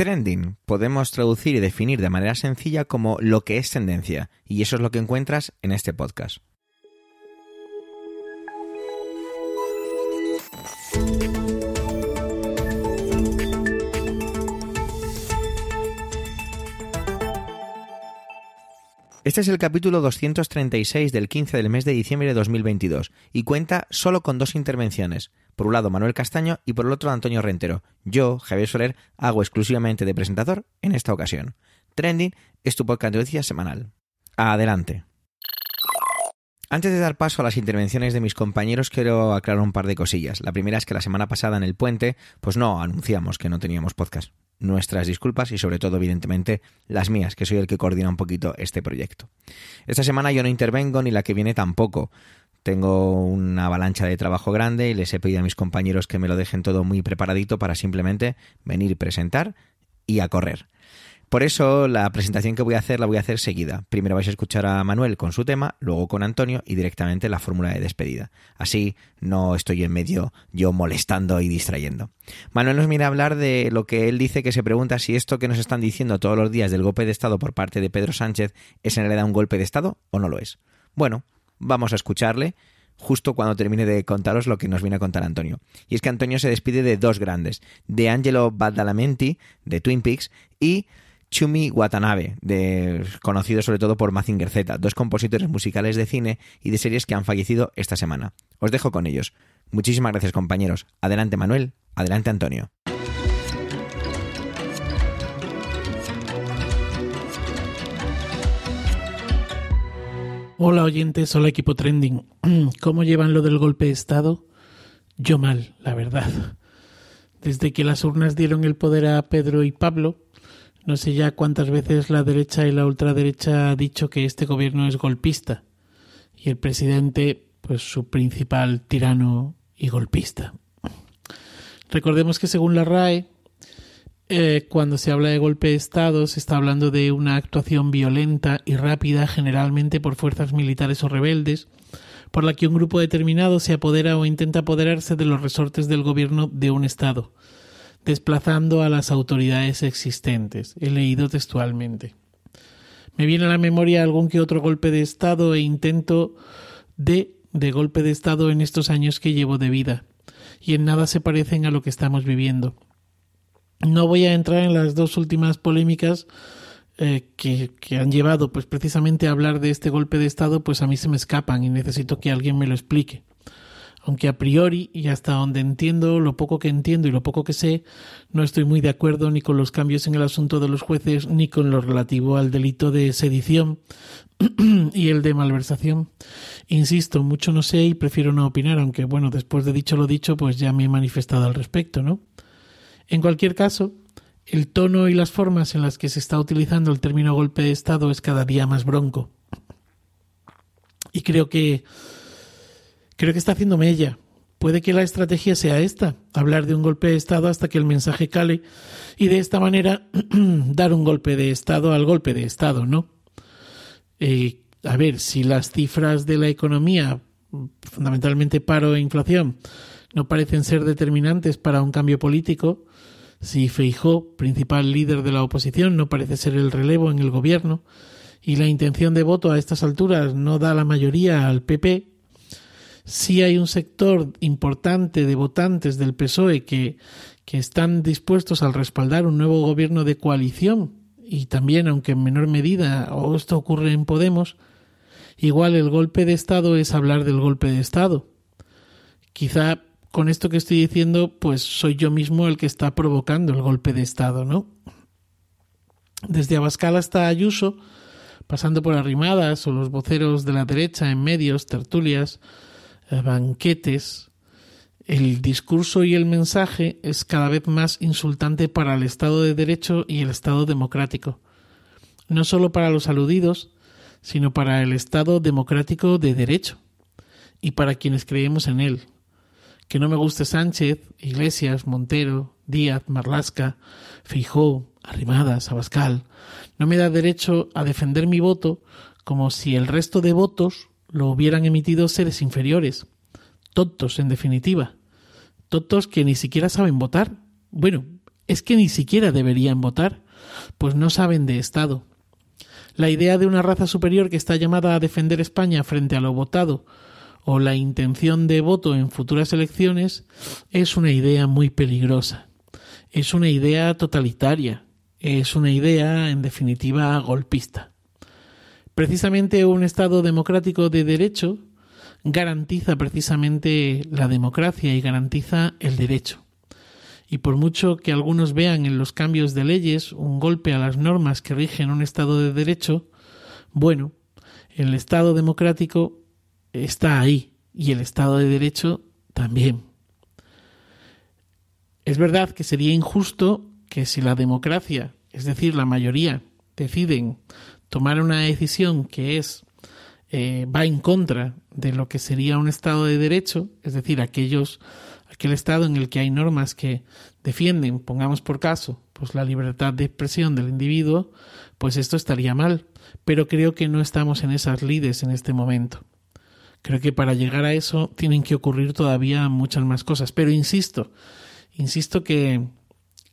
Trending podemos traducir y definir de manera sencilla como lo que es tendencia, y eso es lo que encuentras en este podcast. Este es el capítulo 236 del 15 del mes de diciembre de 2022 y cuenta solo con dos intervenciones. Por un lado Manuel Castaño y por el otro Antonio Rentero. Yo, Javier Soler, hago exclusivamente de presentador en esta ocasión. Trending es tu podcast de noticias semanal. Adelante. Antes de dar paso a las intervenciones de mis compañeros, quiero aclarar un par de cosillas. La primera es que la semana pasada en el puente, pues no anunciamos que no teníamos podcast nuestras disculpas y sobre todo, evidentemente, las mías, que soy el que coordina un poquito este proyecto. Esta semana yo no intervengo ni la que viene tampoco. Tengo una avalancha de trabajo grande y les he pedido a mis compañeros que me lo dejen todo muy preparadito para simplemente venir y presentar y a correr. Por eso la presentación que voy a hacer la voy a hacer seguida. Primero vais a escuchar a Manuel con su tema, luego con Antonio y directamente la fórmula de despedida. Así no estoy en medio yo molestando y distrayendo. Manuel nos viene a hablar de lo que él dice que se pregunta si esto que nos están diciendo todos los días del golpe de Estado por parte de Pedro Sánchez es en realidad un golpe de Estado o no lo es. Bueno, vamos a escucharle justo cuando termine de contaros lo que nos viene a contar Antonio. Y es que Antonio se despide de dos grandes, de Angelo Badalamenti, de Twin Peaks, y Chumi Watanabe, conocido sobre todo por Mazinger Z, dos compositores musicales de cine y de series que han fallecido esta semana. Os dejo con ellos. Muchísimas gracias compañeros. Adelante Manuel, adelante Antonio. Hola oyentes, hola equipo trending. ¿Cómo llevan lo del golpe de Estado? Yo mal, la verdad. Desde que las urnas dieron el poder a Pedro y Pablo, no sé ya cuántas veces la derecha y la ultraderecha ha dicho que este gobierno es golpista y el presidente, pues su principal tirano y golpista. Recordemos que según la RAE, eh, cuando se habla de golpe de Estado se está hablando de una actuación violenta y rápida, generalmente por fuerzas militares o rebeldes, por la que un grupo determinado se apodera o intenta apoderarse de los resortes del gobierno de un Estado desplazando a las autoridades existentes. He leído textualmente. Me viene a la memoria algún que otro golpe de Estado e intento de, de golpe de Estado en estos años que llevo de vida, y en nada se parecen a lo que estamos viviendo. No voy a entrar en las dos últimas polémicas eh, que, que, han llevado pues precisamente a hablar de este golpe de Estado, pues a mí se me escapan y necesito que alguien me lo explique aunque a priori y hasta donde entiendo, lo poco que entiendo y lo poco que sé, no estoy muy de acuerdo ni con los cambios en el asunto de los jueces ni con lo relativo al delito de sedición y el de malversación. Insisto, mucho no sé y prefiero no opinar, aunque bueno, después de dicho lo dicho, pues ya me he manifestado al respecto, ¿no? En cualquier caso, el tono y las formas en las que se está utilizando el término golpe de Estado es cada día más bronco. Y creo que Creo que está haciéndome ella. Puede que la estrategia sea esta, hablar de un golpe de Estado hasta que el mensaje cale y de esta manera dar un golpe de Estado al golpe de Estado, ¿no? Eh, a ver, si las cifras de la economía, fundamentalmente paro e inflación, no parecen ser determinantes para un cambio político, si Feijó, principal líder de la oposición, no parece ser el relevo en el gobierno, y la intención de voto a estas alturas no da la mayoría al PP, sí hay un sector importante de votantes del PSOE que, que están dispuestos a respaldar un nuevo gobierno de coalición y también, aunque en menor medida, o esto ocurre en Podemos, igual el golpe de Estado es hablar del golpe de Estado. Quizá con esto que estoy diciendo, pues soy yo mismo el que está provocando el golpe de Estado, ¿no? Desde Abascal hasta Ayuso, pasando por Arrimadas o los voceros de la derecha en medios, tertulias, eh, banquetes, el discurso y el mensaje es cada vez más insultante para el Estado de Derecho y el Estado democrático. No solo para los aludidos, sino para el Estado democrático de derecho y para quienes creemos en él. Que no me guste Sánchez, Iglesias, Montero, Díaz, Marlasca, Fijó, Arrimadas, Abascal, no me da derecho a defender mi voto como si el resto de votos lo hubieran emitido seres inferiores, tontos en definitiva, tontos que ni siquiera saben votar. Bueno, es que ni siquiera deberían votar, pues no saben de Estado. La idea de una raza superior que está llamada a defender España frente a lo votado o la intención de voto en futuras elecciones es una idea muy peligrosa. Es una idea totalitaria. Es una idea, en definitiva, golpista. Precisamente un Estado democrático de derecho garantiza precisamente la democracia y garantiza el derecho. Y por mucho que algunos vean en los cambios de leyes un golpe a las normas que rigen un Estado de derecho, bueno, el Estado democrático está ahí y el Estado de Derecho también. Es verdad que sería injusto que si la democracia, es decir, la mayoría, deciden tomar una decisión que es eh, va en contra de lo que sería un Estado de Derecho, es decir, aquellos aquel Estado en el que hay normas que defienden, pongamos por caso, pues la libertad de expresión del individuo, pues esto estaría mal. Pero creo que no estamos en esas lides en este momento. Creo que para llegar a eso tienen que ocurrir todavía muchas más cosas. Pero insisto, insisto que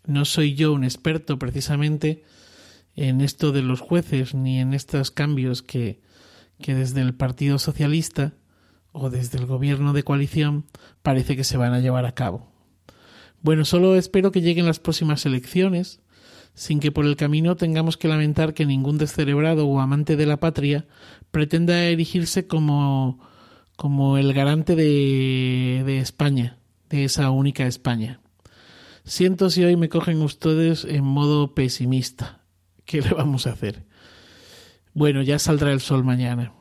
no soy yo un experto precisamente en esto de los jueces ni en estos cambios que, que desde el Partido Socialista o desde el gobierno de coalición parece que se van a llevar a cabo. Bueno, solo espero que lleguen las próximas elecciones, sin que por el camino tengamos que lamentar que ningún descerebrado o amante de la patria pretenda erigirse como, como el garante de, de España, de esa única España. Siento si hoy me cogen ustedes en modo pesimista. ¿Qué le vamos a hacer? Bueno, ya saldrá el sol mañana.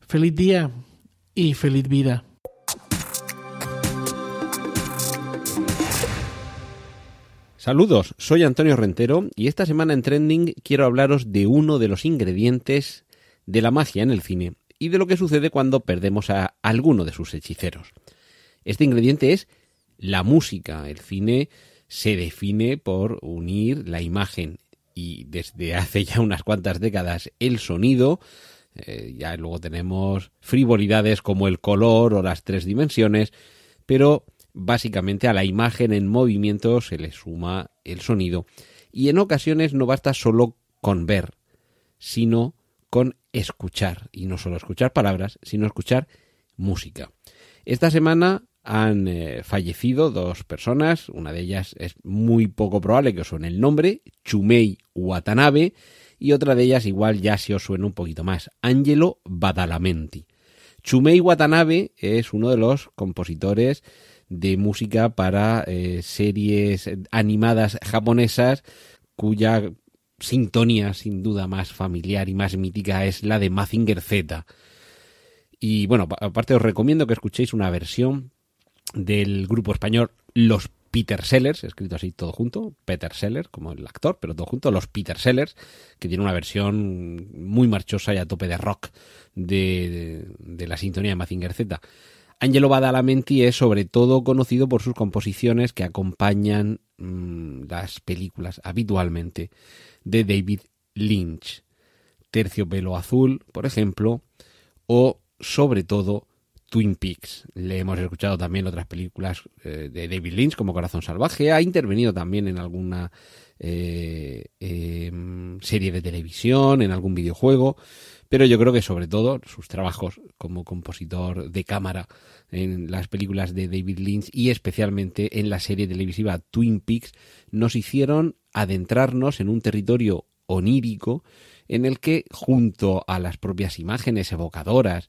Feliz día y feliz vida. Saludos, soy Antonio Rentero y esta semana en Trending quiero hablaros de uno de los ingredientes de la magia en el cine y de lo que sucede cuando perdemos a alguno de sus hechiceros. Este ingrediente es la música. El cine se define por unir la imagen y desde hace ya unas cuantas décadas el sonido. Eh, ya luego tenemos frivolidades como el color o las tres dimensiones, pero básicamente a la imagen en movimiento se le suma el sonido. Y en ocasiones no basta solo con ver, sino con escuchar. Y no solo escuchar palabras, sino escuchar música. Esta semana han eh, fallecido dos personas, una de ellas es muy poco probable que os suene el nombre, Chumei Watanabe, y otra de ellas igual ya se os suena un poquito más, Angelo Badalamenti. Chumei Watanabe es uno de los compositores de música para eh, series animadas japonesas cuya sintonía sin duda más familiar y más mítica es la de Mazinger Z. Y bueno, aparte os recomiendo que escuchéis una versión del grupo español Los Peter Sellers, escrito así todo junto, Peter Sellers, como el actor, pero todo junto, los Peter Sellers, que tiene una versión muy marchosa y a tope de rock de, de, la sintonía de Mazinger Z. Angelo Badalamenti es sobre todo conocido por sus composiciones que acompañan mmm, las películas habitualmente de David Lynch. Terciopelo Azul, por ejemplo, o sobre todo Twin Peaks. Le hemos escuchado también otras películas eh, de David Lynch como Corazón Salvaje. Ha intervenido también en alguna eh, eh, serie de televisión, en algún videojuego. Pero yo creo que sobre todo sus trabajos como compositor de cámara en las películas de David Lynch y especialmente en la serie televisiva Twin Peaks nos hicieron adentrarnos en un territorio onírico en el que junto a las propias imágenes evocadoras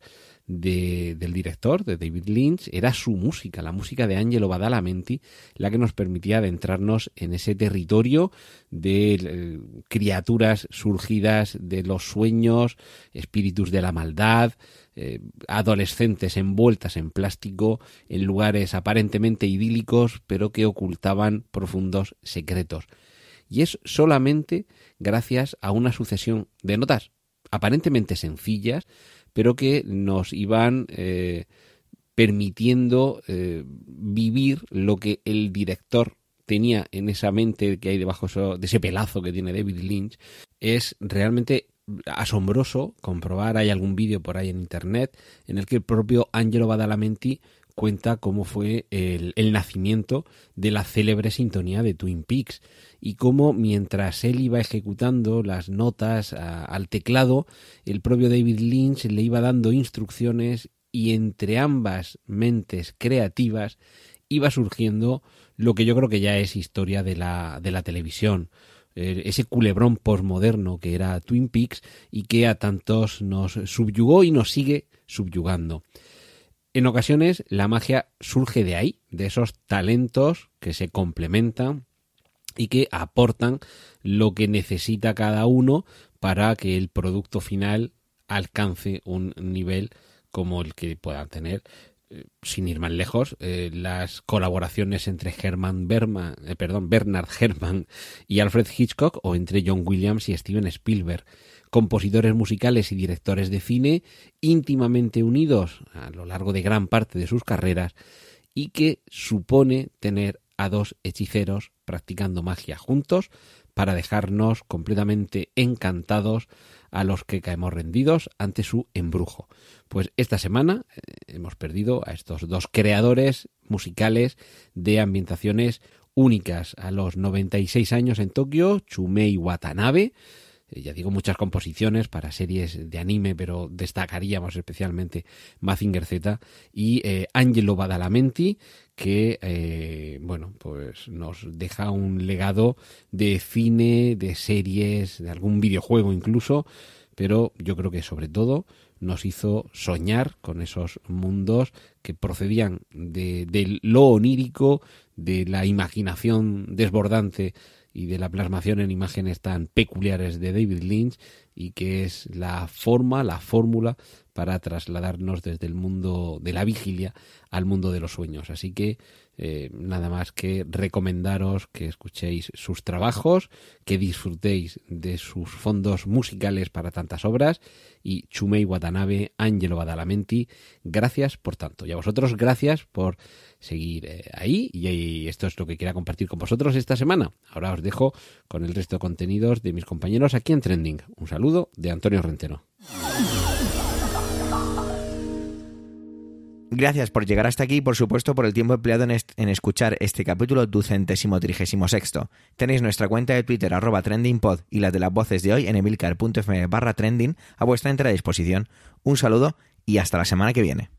de, del director, de David Lynch, era su música, la música de Angelo Badalamenti, la que nos permitía adentrarnos en ese territorio de eh, criaturas surgidas de los sueños, espíritus de la maldad, eh, adolescentes envueltas en plástico, en lugares aparentemente idílicos, pero que ocultaban profundos secretos. Y es solamente gracias a una sucesión de notas aparentemente sencillas, pero que nos iban eh, permitiendo eh, vivir lo que el director tenía en esa mente que hay debajo de ese pelazo que tiene David Lynch. Es realmente asombroso comprobar, hay algún vídeo por ahí en internet en el que el propio Angelo Badalamenti cuenta cómo fue el, nacimiento de la célebre sintonía de Twin Peaks y cómo mientras él iba ejecutando las notas al teclado, el propio David Lynch le iba dando instrucciones y entre ambas mentes creativas iba surgiendo lo que yo creo que ya es historia de la, de la televisión ese culebrón posmoderno que era Twin Peaks y que a tantos nos subyugó y nos sigue subyugando. En ocasiones la magia surge de ahí, de esos talentos que se complementan y que aportan lo que necesita cada uno para que el producto final alcance un nivel como el que puedan tener sin ir más lejos, eh, las colaboraciones entre Herman Berman, eh, perdón, Bernard Herrmann y Alfred Hitchcock o entre John Williams y Steven Spielberg, compositores musicales y directores de cine íntimamente unidos a lo largo de gran parte de sus carreras y que supone tener a dos hechiceros practicando magia juntos para dejarnos completamente encantados a los que caemos rendidos ante su embrujo. Pues esta semana eh, hemos perdido a estos dos creadores musicales de ambientaciones únicas. A los 96 años en Tokio, Chumei Watanabe, ya digo, muchas composiciones para series de anime, pero destacaríamos especialmente Mazinger Z y eh, Angelo Badalamenti, que, bueno, pues nos deja un legado de cine, de series, de algún videojuego incluso, pero yo creo que sobre todo nos hizo soñar con esos mundos que procedían de, lo onírico, de la imaginación desbordante y de la plasmación en imágenes tan peculiares de David Lynch y que es la forma, la fórmula para trasladarnos desde el mundo de la vigilia al mundo de los sueños. Así que eh, nada más que recomendaros que escuchéis sus trabajos, que disfrutéis de sus fondos musicales para tantas obras y Chumei Watanabe, Angelo Badalamenti, gracias por tanto. Y a vosotros gracias por seguir eh, ahí y, esto es lo que quería compartir con vosotros esta semana. Ahora os dejo con el resto de contenidos de mis compañeros aquí en Trending. Un saludo de Antonio Rentero. Gracias por llegar hasta aquí y por supuesto por el tiempo empleado en, escuchar este capítulo ducentésimo trigésimo sexto. Tenéis nuestra cuenta de Twitter arroba trendingpod y la de las voces de hoy en emilcar.fm barra trending a vuestra entera disposición. Un saludo y hasta la semana que viene.